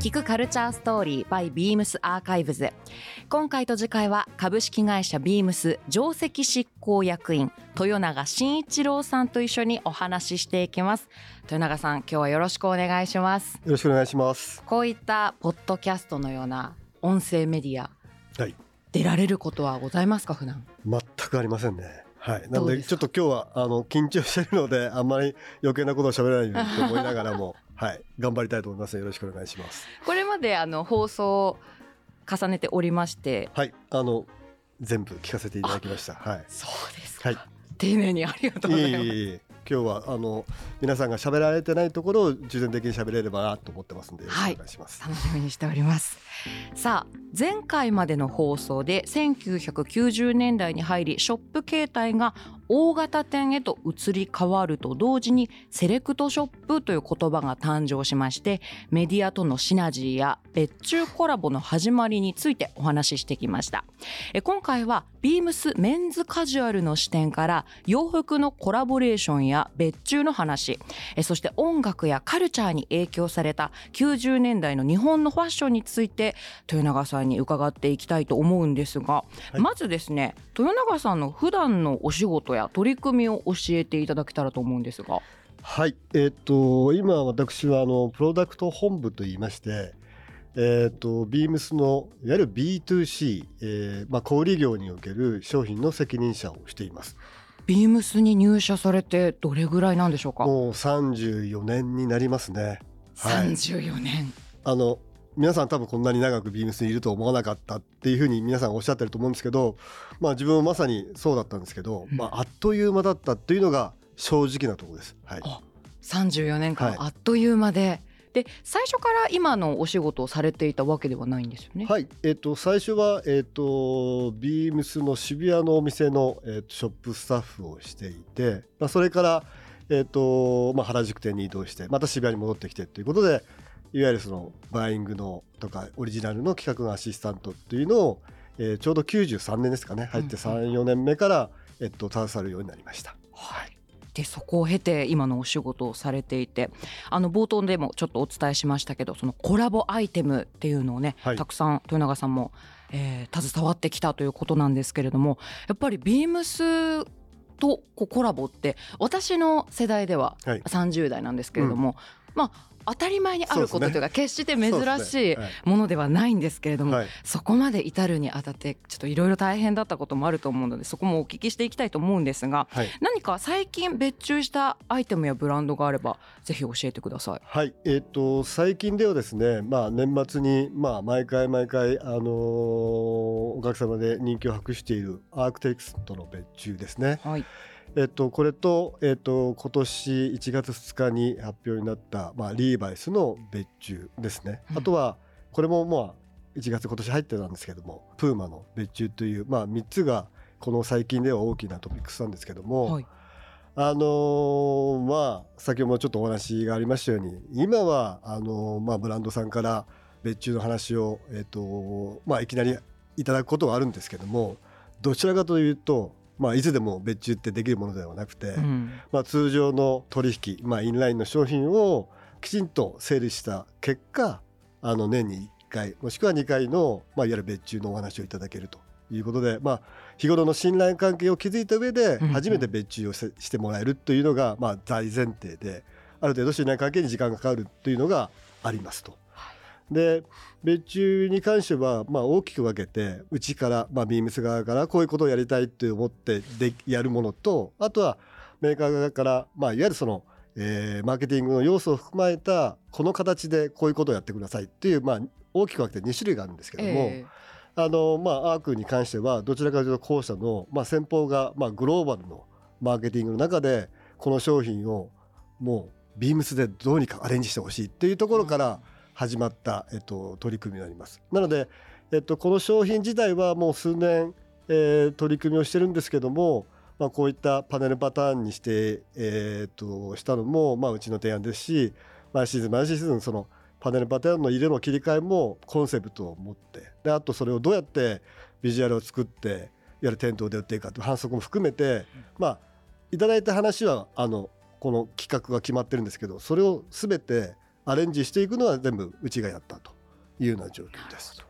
聞くカルチャーストーリー by beams アーカイブズ今回と次回は株式会社ビームス上席執行役員豊永慎一郎さんと一緒にお話ししていきます。豊永さん今日はよろしくお願いします。よろしくお願いします。こういったポッドキャストのような音声メディアはい。出られることはございますか普段？全くありませんね。はい。なのでちょっと今日はあの緊張しているのであんまり余計なことを喋らないようにと思いながらもはい。頑張りたいと思います。よろしくお願いします。これまであの放送を重ねておりましてはい。あの全部聞かせていただきました。はい。そうですか、はい。丁寧にありがとうごいざいます。えいえいえ。今日はあの皆さんが喋られてないところを重点的に喋れればなと思ってますんでよろしくお願いします、楽しみにしております。さあ前回までの放送で1990年代に入りショップ形態が大型店へと移り変わると同時にセレクトショップという言葉が誕生しましてメディアとのシナジーや別注コラボの始まりについてお話ししてきました。え今回はビームスメンズカジュアルの視点から洋服のコラボレーションや別注の話えそして音楽やカルチャーに影響された90年代の日本のファッションについて豊永さんに伺っていきたいと思うんですが、い。まずですね豊永さんの普段のお仕事や取り組みを教えていただけたらと思うんですがはい、えっ、と今私はあのプロダクト本部といいまして、えっ、とビームスのいわゆる B2C、えーまあ小売業における商品の責任者をしています。ビームスに入社されてどれぐらいなんでしょうか？もう34年になりますね。はい。34年あの皆さん多分こんなに長くビームスにいると思わなかったっていうふうに皆さんおっしゃってると思うんですけど、まあ自分もまさにそうだったんですけど、うんまああっという間だったっていうのが正直なところです。はい。あ34年間はいあっという間で、で最初から今のお仕事をされていたわけではないんですよね？はい、えっ、と最初はえっ、とビームスの渋谷のお店のえーとショップスタッフをしていて、まあそれからえっ、とまあ原宿店に移動してまた渋谷に戻ってきてということで、いわゆるそのバイイングのとかオリジナルの企画のアシスタントというのを、えーちょうど93年ですかね。入ってうん3、4年目からえっ、と携わるようになりました。はい。でそこを経て今のお仕事をされていてあの冒頭でもちょっとお伝えしましたけどそのコラボアイテムっていうのをね、はい。たくさん豊永さんも、えー携わってきたということなんですけれどもやっぱりビームスとこうコラボって私の世代でははい。30代なんですけれども、まあ当たり前にあることというか決して珍しいものではないんですけれども、はい。そこまで至るにあたってちょっといろいろ大変だったこともあると思うのでそこもお聞きしていきたいと思うんですがはい。何か最近別注したアイテムやブランドがあればぜひ教えてください。はい、えっ、と最近ではですね、まあ年末にまあ毎回毎回あのーお客様で人気を博しているアークテクストの別注ですね。はい、えっ、とこれとえっ、と今年1月2日に発表になったまあリーバイスの別注ですね。うんあとはこれもまあ1月今年入ってたんですけども、プーマの別注というまあ3つがこの最近では大きなトピックスなんですけども。はい、あのーまあ先ほどもちょっとお話がありましたように今はあのーまあブランドさんから別注の話をえっ、とまあいきなりいただくことはあるんですけどもどちらかというとまあいつでも別注ってできるものではなくて、うんまあ通常の取引まあインラインの商品をきちんと整理した結果あの年に1回もしくは2回のまあいわゆる別注のお話をいただけるということでまあ日頃の信頼関係を築いた上で初めて別注をせしてもらえるというのがまあ大前提である程度信頼関係に時間がかかるというのがありますと。で別注に関してはまあ大きく分けてうちからまあビームス側からこういうことをやりたいって思ってでやるものとあとはメーカー側からまあいわゆるその、えーマーケティングの要素を含まれたこの形でこういうことをやってくださいっていうまあ大きく分けて2種類があるんですけども、えあのまあアークに関してはどちらかというと後者のまあ先方がまあグローバルのマーケティングの中でこの商品をもうビームスでどうにかアレンジしてほしいっていうところから始まった、えっと、取り組みになります。なので、えっと、この商品自体はもう数年、えー取り組みをしてるんですけども、まあ、こういったパネルパターンにして、えーっとしたのも、まあ、うちの提案ですし毎シーズン毎シーズンそのパネルパターンの色の切り替えもコンセプトを持ってであとそれをどうやってビジュアルを作っていわゆる店頭で売っていくかという反則も含めて、まあいただいた話はあのこの企画が決まってるんですけどそれを全てアレンジしていくのは全部うちがやったというような状況です。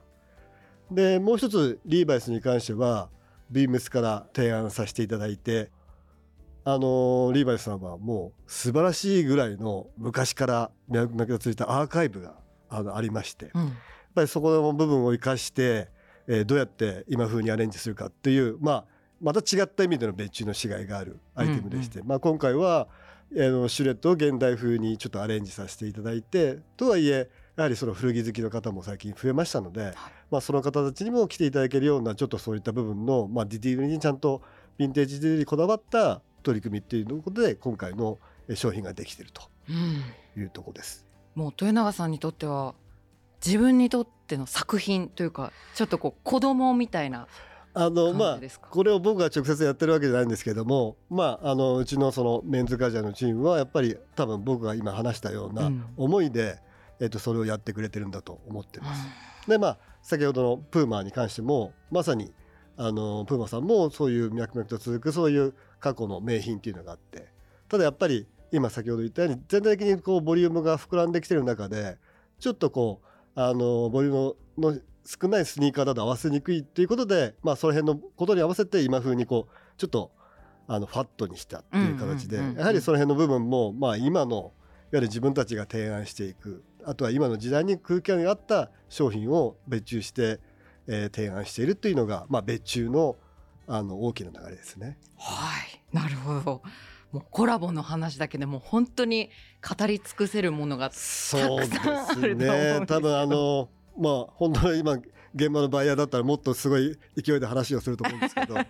でもう一つリーバイスに関してはビームスから提案させていただいてあのリーバイスさんはもう素晴らしいぐらいの昔から脈々とついたアーカイブがあのありまして、うん、やっぱりそこの部分を生かして、えー、どうやって今風にアレンジするかっていう、まあ、また違った意味での別注の違いがあるアイテムでして、うんうん、まあ、今回は、えー、シュレットを現代風にちょっとアレンジさせていただいてとはいえやはりその古着好きの方も最近増えましたので、はい、まあ、その方たちにも来ていただけるようなちょっとそういった部分の、まあ、ディティールにちゃんとヴィンテージでにこだわった取り組みっていうことで今回の商品ができているというところです。うん、もう豊永さんにとっては自分にとっての作品というかちょっとこう子供みたいなあのまあこれを僕が直接やってるわけじゃないんですけどもまああのうちのそのメンズカジュアルのチームはやっぱり多分僕が今話したような思いで、えっとそれをやってくれてるんだと思ってます。でまあ先ほどのプーマーに関してもまさにあのプーマさんもそういう脈々と続くそういう過去の名品っていうのがあってただやっぱり今先ほど言ったように全体的にこうボリュームが膨らんできてる中でちょっとこうあのボリュームの少ないスニーカーだと合わせにくいっていうことで、まあ、その辺のことに合わせて今風にこうちょっとあのファットにしたっていう形で、やはりその辺の部分も、まあ、今のいわゆる自分たちが提案していくあとは今の時代に空気感があった商品を別注して、えー、提案しているというのが、まあ、別注のあの大きな流れですね。はいなるほどもうコラボの話だけでも本当に語り尽くせるものがたくさんあると思うんですね。多分あのまあ本当に今現場のバイヤーだったらもっとすごい勢いで話をすると思うんですけど、はい。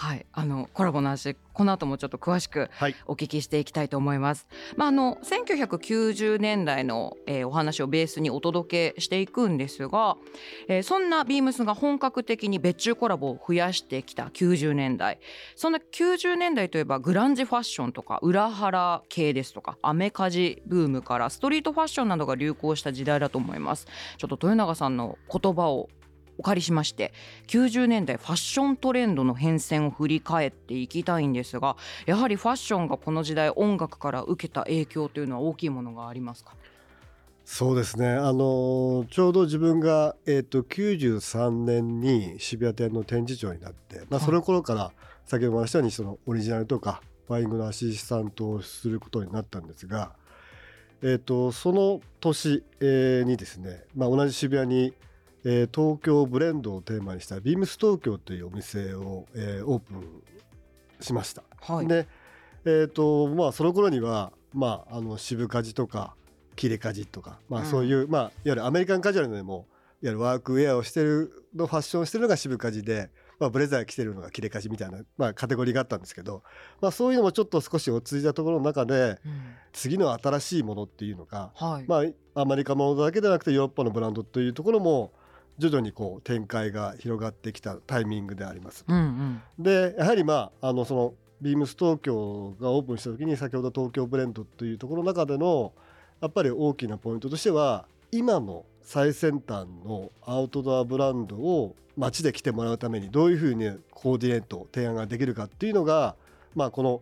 はい、あのコラボの話この後もちょっと詳しくお聞きしていきたいと思います。はい、まああの1990年代の、えー、お話をベースにお届けしていくんですが、えー、そんなビームスが本格的に別注コラボを増やしてきた90年代そんな90年代といえばグランジファッションとか裏腹系ですとかアメカジブームからストリートファッションなどが流行した時代だと思います。ちょっと豊永さんの言葉をお借りしまして90年代ファッショントレンドの変遷を振り返っていきたいんですがやはりファッションがこの時代音楽から受けた影響というのは大きいものがありますか？そうですね。あのちょうど自分が、えーと、93年に渋谷店の展示長になって、まあ、その頃から先ほども話したようにそのオリジナルとかバイングのアシスタントをすることになったんですが、えーと、その年、えー、にですね、まあ、同じ渋谷にえー、東京ブレンドをテーマにしたビームス東京というお店を、えー、オープンしました。はい、で、えーとまあ、その頃には、まあ、あの渋カジとか切れカジとか、まあ、そういう、うん、まあ、いわゆるアメリカンカジュアルでもいわゆるワークウェアをしてるのファッションをしてるのが渋カジで、まあ、ブレザー着てるのが切れカジみたいな、まあ、カテゴリーがあったんですけど、まあ、そういうのもちょっと少し落ち着いたところの中で、うん、次の新しいものっていうのが、はい、まあ、アメリカものだけでなくてヨーロッパのブランドというところも徐々にこう展開が広がってきたタイミングであります。うんうん、でやはりまああのそのビームス東京がオープンした時に先ほど東京ブレンドというところの中でのやっぱり大きなポイントとしては今の最先端のアウトドアブランドを街で来てもらうためにどういうふうにコーディネート提案ができるかっていうのが、まあ、この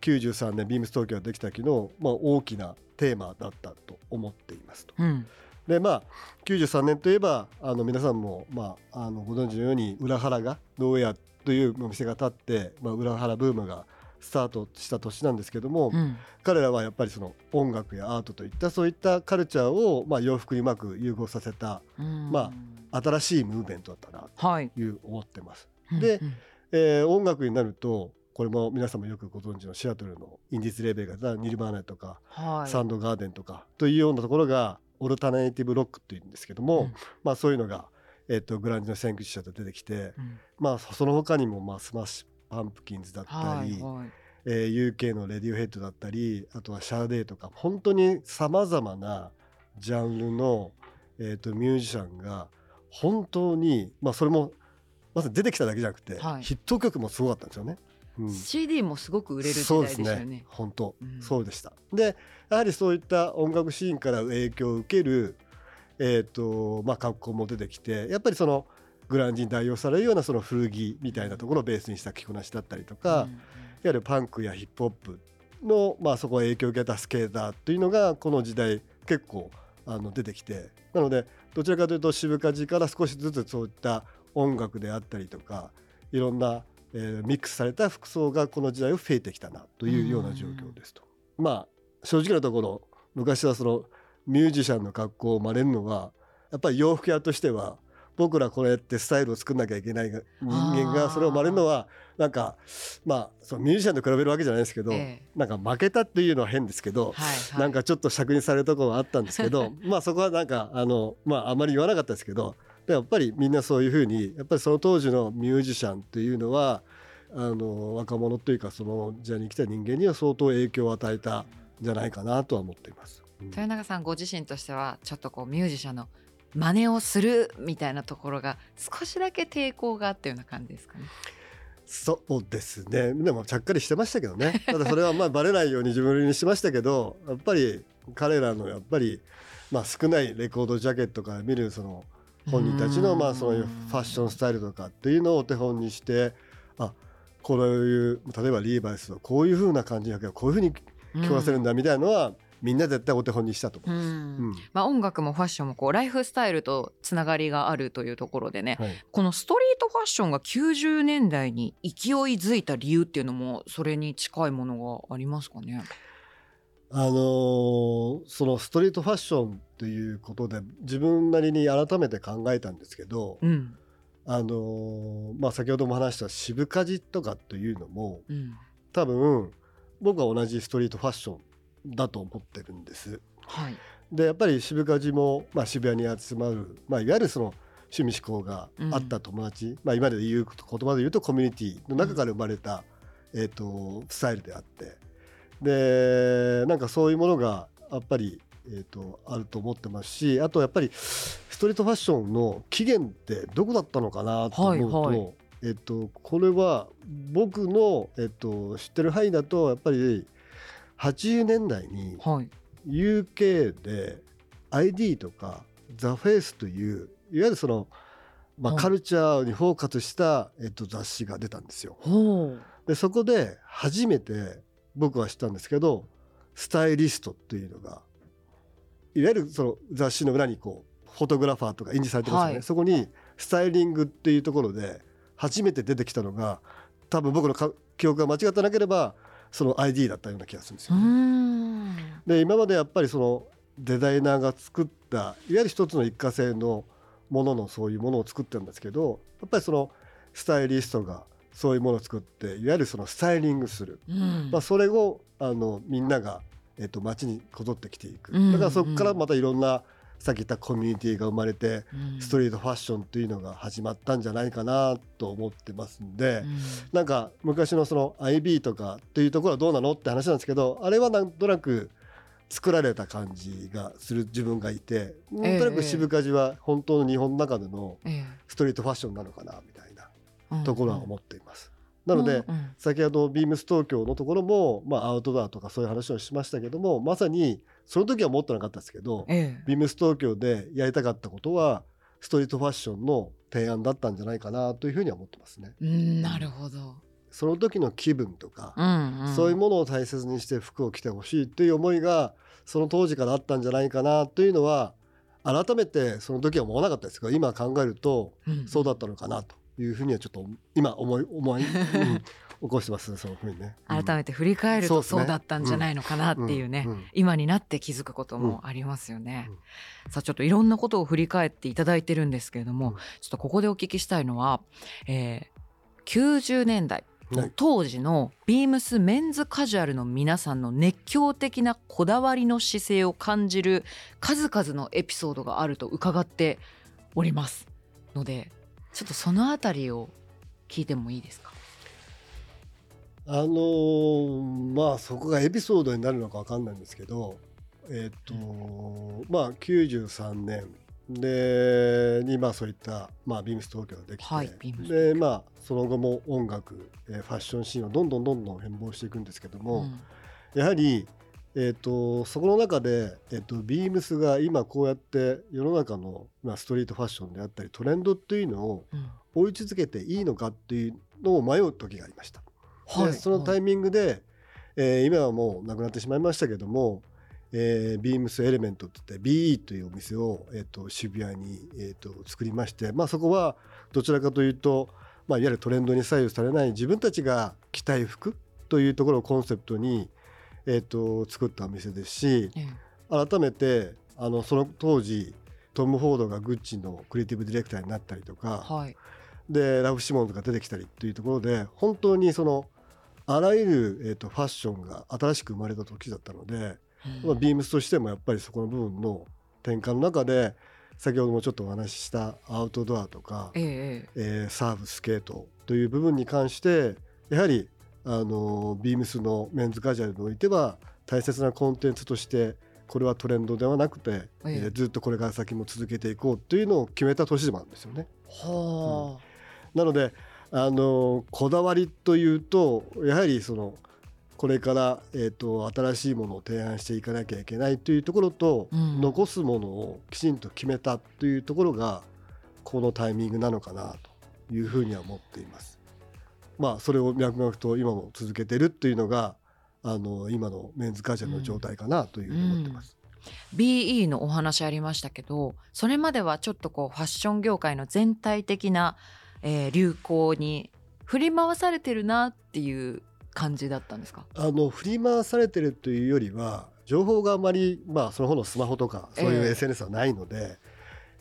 93年ビームス東京ができた時の、まあ、大きなテーマだったと思っていますと。うんでまあ93年といえばあの皆さんも、まあ、あのご存知のように裏腹がノーウェアというお店が建って、まあ、裏腹ブームがスタートした年なんですけども、うん、彼らはやっぱりその音楽やアートといったそういったカルチャーを、まあ、洋服にうまく融合させた、うん、まあ、新しいムーブメントだったなとい。う、思ってます。で、うん。えー、音楽になるとこれも皆さんもよくご存知のシアトルのインディスレーベルがニルバーナとか、はい、サンドガーデンとかというようなところがオルタネイティブロックっていうんですけども、うん、まあ、そういうのが、えーと、グランジの先駆者と出てきて、うん、まあ、その他にも、まあ、スマッシュパンプキンズだったり、はいはい、えー、UK のレディオヘッドだったりあとはシャーデーとか本当にさまざまなジャンルの、えーと、ミュージシャンが本当に、まあ、それもまず出てきただけじゃなくて、はい、ヒット曲もすごかったんですよね。うん、CD もすごく売れる時代でしたよね。ね本当、うん、そうでした。でやはりそういった音楽シーンから影響を受ける、えーとまあ、格好も出てきてやっぱりそのグランジに代用されるようなその古着みたいなところをベースにした着こなしだったりとか、うん、いわゆるパンクやヒップホップの、まあ、そこは影響を受けたスケーターっていうのがこの時代結構あの出てきてなのでどちらかというと渋かじから少しずつそういった音楽であったりとかいろんな、えーミックスされた服装がこの時代を増えてきたなというような状況ですと。まあ正直なところ昔はそのミュージシャンの格好を真似るのはやっぱり洋服屋としては僕らこれってスタイルを作んなきゃいけないが人間がそれを真似るのはなんかまあそのミュージシャンと比べるわけじゃないですけど、ええ。なんか負けたっていうのは変ですけど、はいはい。なんかちょっと尺にされるところはあったんですけど まあそこはなんかあのまああまり言わなかったですけどでやっぱりみんなそういうふうにやっぱりその当時のミュージシャンっていうのはあの若者というかその時代に来た人間には相当影響を与えたんじゃないかなとは思っています。うん豊永さんご自身としてはちょっとこうミュージシャンの真似をするみたいなところが少しだけ抵抗があったような感じですかね。そうですねでもちゃっかりしてましたけどね ただそれはまあバレないように自分にしましたけどやっぱり彼らのやっぱりまあ少ないレコードジャケットから見るその本人たちのまあそういうファッションスタイルとかっていうのをお手本にしてあこういう例えばリーバイスはこういう風な感じだけどこういう風に着こなせるんだみたいなのはみんな絶対お手本にしたと思ういます。うんんまあ、音楽もファッションもこうライフスタイルとつながりがあるというところでねはいこのストリートファッションが90年代に勢いづいた理由っていうのもそれに近いものがありますかね？あのーそのストリートファッションっていうことで自分なりに改めて考えたんですけど、うん。あのーまあ、先ほども話した渋かじとかというのもうん。多分僕は同じストリートファッションだと思ってるんです。はい。でやっぱり渋かじも、まあ、渋谷に集まる、まあ、いわゆるその趣味思考があった友達、まあ、今で言う言葉で言うとコミュニティの中から生まれた、えー、とスタイルであってでなんかそういうものがやっぱり、えー、とあると思ってますしあとやっぱりストリートファッションの起源ってどこだったのかなと思うと,、はいはい。えっとこれは僕の、えっと知ってる範囲だとやっぱり80年代にはい。UK で ID とかザ・フェイスといういわゆるその、まあ、はい。カルチャーにフォーカスした、えっと、雑誌が出たんですよ。でそこで初めて僕は知ったんですけどスタイリストっていうのがいわゆるその雑誌の裏にこうフォトグラファーとか印字されてますよね、はい。そこにスタイリングっていうところで初めて出てきたのが多分僕のか記憶が間違ってなければその ID だったような気がするんですうよね。ん。で今までやっぱりそのデザイナーが作ったいわゆる一つの一過性のもののそういうものを作ってるんですけどやっぱりそのスタイリストがそういうものを作っていわゆるそのスタイリングする、うん。まあ、それをあのみんなが、えっと街にこぞってきていく。うんだからそこからまたいろんなさっき言ったコミュニティが生まれてうん。ストリートファッションというのが始まったんじゃないかなと思ってますんで。うん。なんか昔のその IB とかっていうところはどうなのって話なんですけどあれはなんとなく作られた感じがする自分がいてなんとなく渋かじは本当の日本の中でのえストリートファッションなのかなみたいな。えところは思っています。なので先ほどビームス東京のところもまあアウトドアとかそういう話をしましたけどもまさにその時は思ってなかったですけどええ。ビームス東京でやりたかったことはストリートファッションの提案だったんじゃないかなというふうには思ってますね。うんなるほど、その時の気分とかうんうん、そういうものを大切にして服を着てほしいという思いがその当時からあったんじゃないかなというのは改めてその時は思わなかったですけど今考えるとうん。そうだったのかなというふうにはちょっと今思い思い、うん起こしてますねそのふうにね。改めて振り返るとそうだったんじゃないのかなっていうね、うん。うん。今になって気づくこともありますよね、さあちょっといろんなことを振り返っていただいてるんですけれども、うん。ちょっとここでお聞きしたいのは、えー90年代はい。当時のビームスメンズカジュアルの皆さんの熱狂的なこだわりの姿勢を感じる数々のエピソードがあると伺っておりますのでちょっとそのあたりを聞いてもいいですか？あのーまあそこがエピソードになるのかわかんないんですけどえっ、とまあ93年。でにまあそういった、まあ、ビームス東京ができて、はいでまあその後も音楽、えーファッションシーンはどんどんどんどん変貌していくんですけども、うん。やはり、えー、とそこの中で、えー、とビームスが今こうやって世の中の、まあ、ストリートファッションであったりトレンドっていうのをうん追い続けていいのかっていうのを迷う時がありました。はいでそのタイミングで、えー今はもうなくなってしまいましたけども、えー、ビームスエレメントって言って BE というお店を、えー、と渋谷に、えー、と作りまして、まあ、そこはどちらかというと、まあ、いわゆるトレンドに左右されない自分たちが着たい服というところをコンセプトに、えー、と作ったお店ですしえ改めてあのその当時トム・フォードがグッチのクリエイティブディレクターになったりとえか、はい。でラフ・シモンとか出てきたりっていうところで本当にそのあらゆる、えー、とファッションが新しく生まれた時だったので、まあ、ビームスとしてもやっぱりそこの部分の転換の中で先ほどもちょっとお話ししたアウトドアとか、ええええ。えーサーフスケートという部分に関してやはりあのビームスのメンズカジュアルにおいては大切なコンテンツとしてこれはトレンドではなくて、えええーずっとこれから先も続けていこうというのを決めた年でもあるんですよね。はなのであのこだわりというとやはりそのこれから、えー、と新しいものを提案していかなきゃいけないというところと、うん残すものをきちんと決めたというところがこのタイミングなのかなというふうには思っています。まあそれを脈々と今も続けてるっていうのがあの今のメンズカジュアルの状態かなというふうに思ってます。あ BE のお話ありましたけどそれまではちょっとこうファッション業界の全体的な、えー流行に振り回されてるなっていう感じだったんですか？あの振り回されてるというよりは情報があまりまあその方のスマホとかそういうええ。SNS はないので、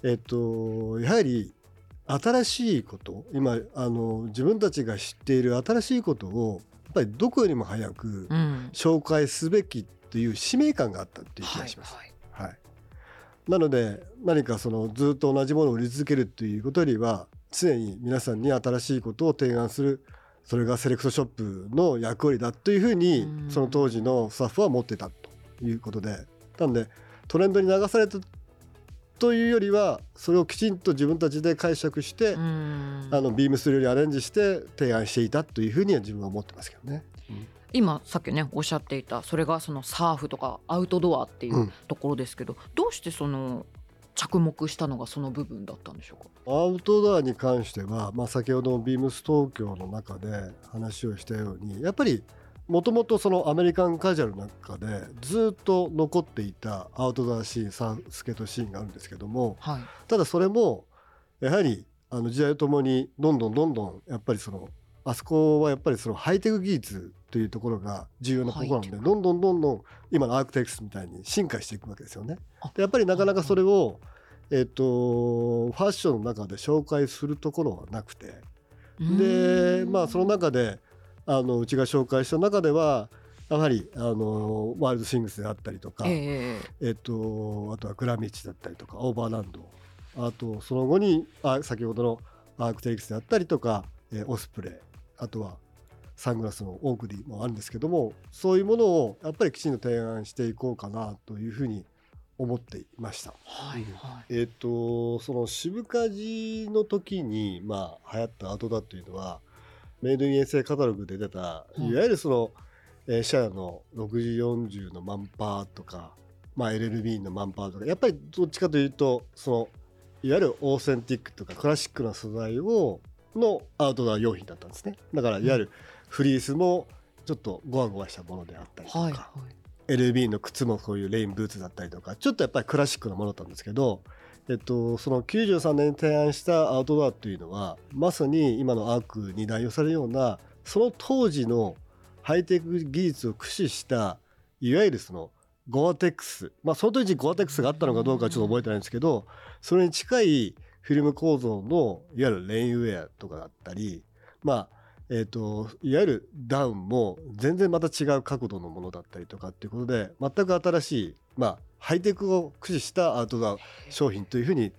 えっとやはり新しいこと今あの自分たちが知っている新しいことをやっぱりどこよりも早くうん。紹介すべきという使命感があったっていう気はいがします。はいはい、なので何かそのずっと同じものを売り続けるということよりは常に皆さんに新しいことを提案するそれがセレクトショップの役割だというふうにうん。その当時のスタッフは持ってたということで。なんでトレンドに流されたというよりはそれをきちんと自分たちで解釈して、うん。あのビームスルーにアレンジして提案していたというふうには自分は思ってますけどね。今さっきねおっしゃっていたそれがそのサーフとかアウトドアっていううん。ところですけど、どうしてその着目したのがその部分だったんでしょうか？アウトドアに関しては、まあ、先ほどのビームス東京の中で話をしたようにやっぱりもともとそのアメリカンカジュアルの中でずっと残っていたアウトドアシーンサーフスケートシーンがあるんですけどもはい。ただそれもやはりあの時代とともにどんどんどんどんやっぱりそのあそこはやっぱりそのハイテク技術というところが重要なところなのハイテクでどんどんどんどん今のアークテクスみたいに進化していくわけですよね。あ。でやっぱりなかなかそれを、えっとファッションの中で紹介するところはなくて。でまあその中であのうちが紹介した中ではやはりあのワイルドシングスであったりとか、えええっと、あとはグラミッチだったりとかオーバーランドあとその後にあ先ほどのアークテリクスであったりとか、えーオスプレイあとはサングラスのオークディもあるんですけどもそういうものをやっぱりきちんと提案していこうかなというふうに思っていました。はいうん。はい。えっ、とその渋カジの時にまあ流行ったアウトドアっていうのはメイドイン衛星カタログで出たうん。いわゆるその、えーシェアの6040のマンパーとか、まあ、LLB のマンパーとかやっぱりどっちかというとそのいわゆるオーセンティックとかクラシックな素材をのアウトドア用品だったんですね。だからいわゆるフリースもちょっとゴワゴワしたものであったりとか、はいはい。LB の靴もこういうレインブーツだったりとかちょっとやっぱりクラシックなものだったんですけど、えっと、その93年に提案したアウトドアっていうのはまさに今のアークに代表されるようなその当時のハイテク技術を駆使したいわゆるそのゴアテックスまあその当時ゴアテックスがあったのかどうかちょっと覚えてないんですけどそれに近いフィルム構造のいわゆるレインウェアとかだったりまあえー、といわゆるダウンも全然また違う角度のものだったりとかっていうことで全く新しい、まあ、ハイテクを駆使したアウトドア商品というふうに、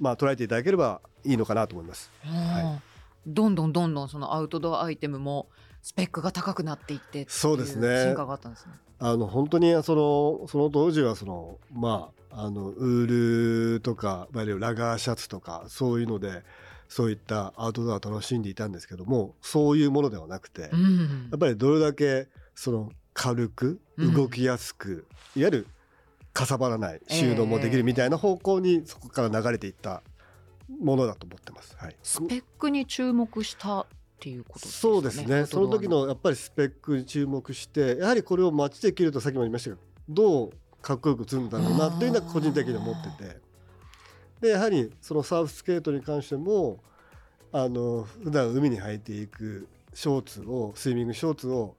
まあ、捉えていただければいいのかなと思います。うん。どんどんどんどんそのアウトドアアイテムもスペックが高くなっていってそうですね。進化があったんですね。あの本当にそのその当時はそのまああのウールとかラガーシャツとかそういうのでそういったアウトドアを楽しんでいたんですけどもそういうものではなくて、うん。やっぱりどれだけその軽くうん。動きやすく、いわゆるかさばらない収納もできるみたいな方向にそこから流れていったものだと思ってます。はい、スペックに注目したっていうことですね。そうですねその時ののやっぱりスペックに注目してやはりこれを街で着るとさっきも言いましたけどどうかっこよく映るんだろうなっていうのは個人的に思っててでやはりそのサーフスケートに関してもあの普段海に履いていくショーツをスイミングショーツを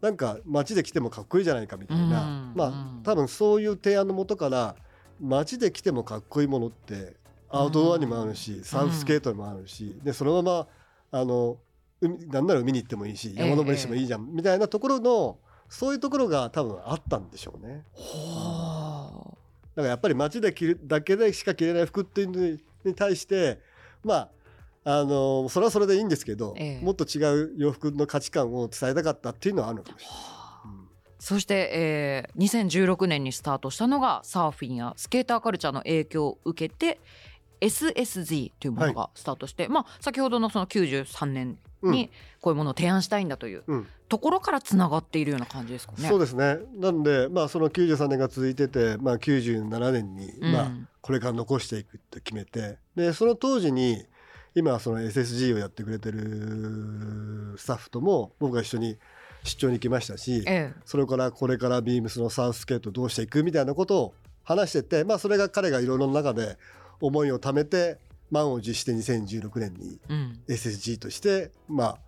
なんか街で着てもかっこいいじゃないかみたいな、うん。まあうん。多分そういう提案のもとから街で着てもかっこいいものってアウトドアにもあるし、サーフスケートにもあるし、でそのままあの海なんなら海に行ってもいいしええ。山登りしてもいいじゃん、みたいなところのそういうところが多分あったんでしょうね。はだからやっぱり街で着るだけでしか着れない服っていうのにに対してまああのそれはそれでいいんですけど、ええ。もっと違う洋服の価値観を伝えたかったっていうのはあるのかもしれない。そして、えー、2016年にスタートしたのがサーフィンやスケーターカルチャーの影響を受けて SSG というものがスタートして、まあ先ほどのその93年にこういうものを提案したいんだといううん。ところからつながっているような感じですかね。そうですね。なんで、まあ、その93年が続いてて、まあ、97年に、うん。まあ、これから残していくって決めてでその当時に今その SSG をやってくれてるスタッフとも僕が一緒に出張に行きましたしえそれからこれからビームスのサーフスケートどうしていくみたいなことを話してて、まあ、それが彼がいろいろな中で思いを貯めて満を持して2016年に SSG として、まあ、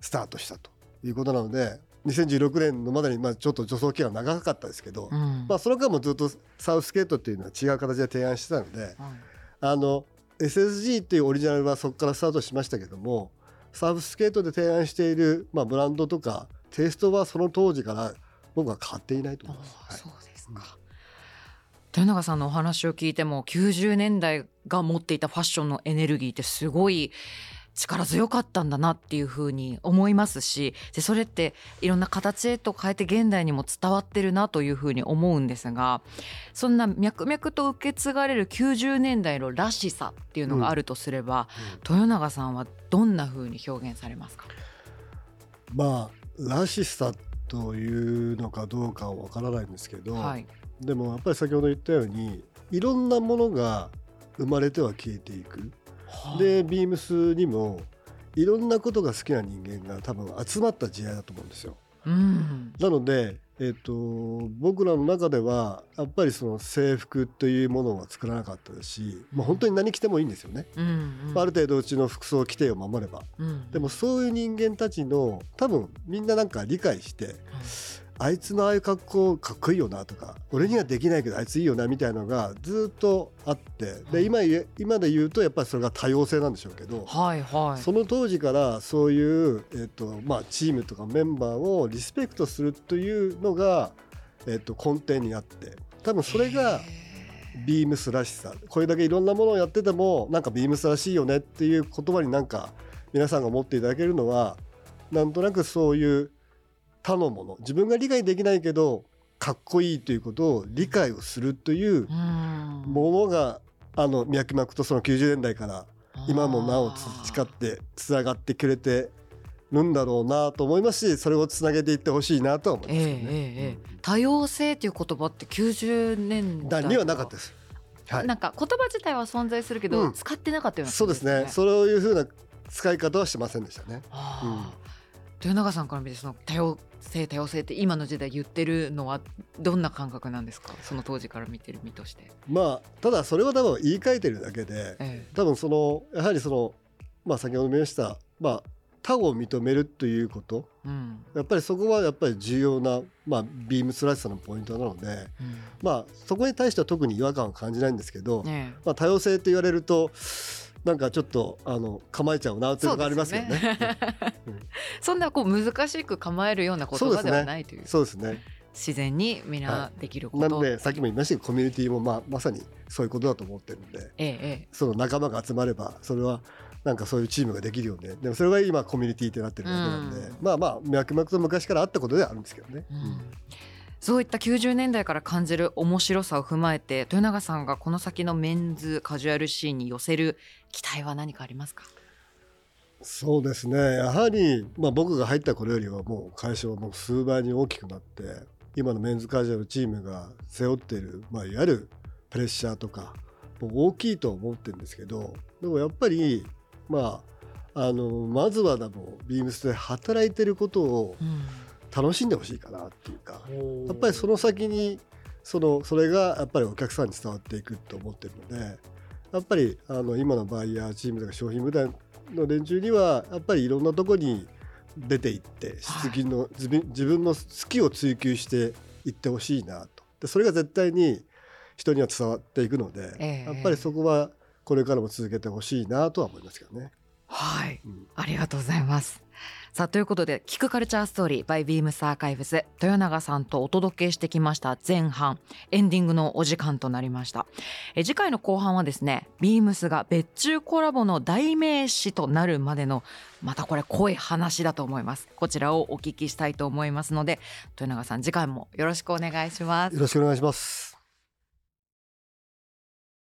スタートしたということなので2016年のまでに、まあ、ちょっと助走期間長かったですけど、うん。まあ、その間もずっとサーフスケートっていうのは違う形で提案してたのではい。あの SSG っていうオリジナルはそこからスタートしましたけどもサーフスケートで提案している、まあ、ブランドとかテイストはその当時から僕は変わっていないとあ思います。はいあそうですか。豊永さんのお話を聞いても90年代が持っていたファッションのエネルギーってすごい力強かったんだなっていうふうに思いますしでそれっていろんな形へと変えて現代にも伝わってるなというふうに思うんですがそんな脈々と受け継がれる90年代のらしさっていうのがあるとすれば、豊永さんはどんなふうに表現されますか？まあらしさというのかどうかは分からないんですけど、はい、でもやっぱり先ほど言ったようにいろんなものが生まれては消えていくでビームスにもいろんなことが好きな人間が多分集まった時代だと思うんですよ。うんなので、えっと僕らの中ではやっぱりその制服というものは作らなかったですし、まあ、本当に何着てもいいんですよね。うんうんまあある程度うちの服装規定を守れば。うんでもそういう人間たちの多分みんななんか理解してあいつのああいう格好かっこいいよなとか俺にはできないけどあいついいよなみたいなのがずっとあってで今今で言うとやっぱりそれが多様性なんでしょうけどはいはい。その当時からそういう、えっとまあ、チームとかメンバーをリスペクトするというのが、えっと、根底にあって多分それがビームスらしさ。これだけいろんなものをやっててもなんかビームスらしいよねっていう言葉になんか皆さんが持っていただけるのはなんとなくそういう他のもの自分が理解できないけどかっこいいということを理解をするといううんものがあの脈々とその90年代から今もなお培ってつながってくれてるんだろうなと思いますしそれをつなげていってほしいなとは思いますね。ええ多様性っていう言葉って90年代にはなかったです。はいなんか言葉自体は存在するけど、うん使ってなかったような気がそうですね。そういうふうな使い方はしてませんでしたね。ああ豊永さんから見てその多様性多様性って今の時代言ってるのはどんな感覚なんですか？その当時から見てる身として。まあただそれは多分言い換えてるだけでえ多分そのやはりそのまあ先ほども言いましたまあ他を認めるということえうん。やっぱりそこはやっぱり重要な、まあ、ビームスらしさのポイントなので、うん。まあ、そこに対しては特に違和感を感じないんですけど、ねまあ、多様性って言われるとなんかちょっとあの構えちゃうなっていうのがありますよね。うん。そんなこう難しく構えるような言葉ではないという。そうですね自然にみできること、なのでさっきも言いましたけどコミュニティもまあまさにそういうことだと思ってるんで。えええその仲間が集まればそれはなんかそういうチームができるよねで。もそれが今コミュニティってなってるだけなんで、うん。まあまあ脈々と昔からあったことではあるんですけどね。えうんそういった90年代から感じる面白さを踏まえて豊永さんがこの先のメンズカジュアルシーンに寄せる期待は何かありますか？そうですね。やはり、まあ、僕が入った頃よりはもう会社はもう数倍に大きくなって今のメンズカジュアルチームが背負っている、まあ、いわゆるプレッシャーとかもう大きいと思ってるんですけどでもやっぱりまああのまずはでもビームスで働いてることをうん楽しんでほしいかなっていうかややっぱりその先にそのそれがやっぱりお客さんに伝わっていくと思ってるのでやっぱりあの今のバイヤーチームとか商品部隊の連中にはやっぱりいろんなとこに出ていってはい。出の自分の好きを追求していってほしいなと。でそれが絶対に人には伝わっていくので、ええ。やっぱりそこはこれからも続けてほしいなとは思いますけどね。はい。うん。ありがとうございます。さあということで「聞くカルチャーストーリー by ビームスアーカイブス」豊永さんとお届けしてきました前半エンディングのお時間となりました。え次回の後半はですねビームスが別注コラボの代名詞となるまでのまたこれ濃い話だと思います。こちらをお聞きしたいと思いますので豊永さん次回もよろしくお願いします。よろしくお願いします。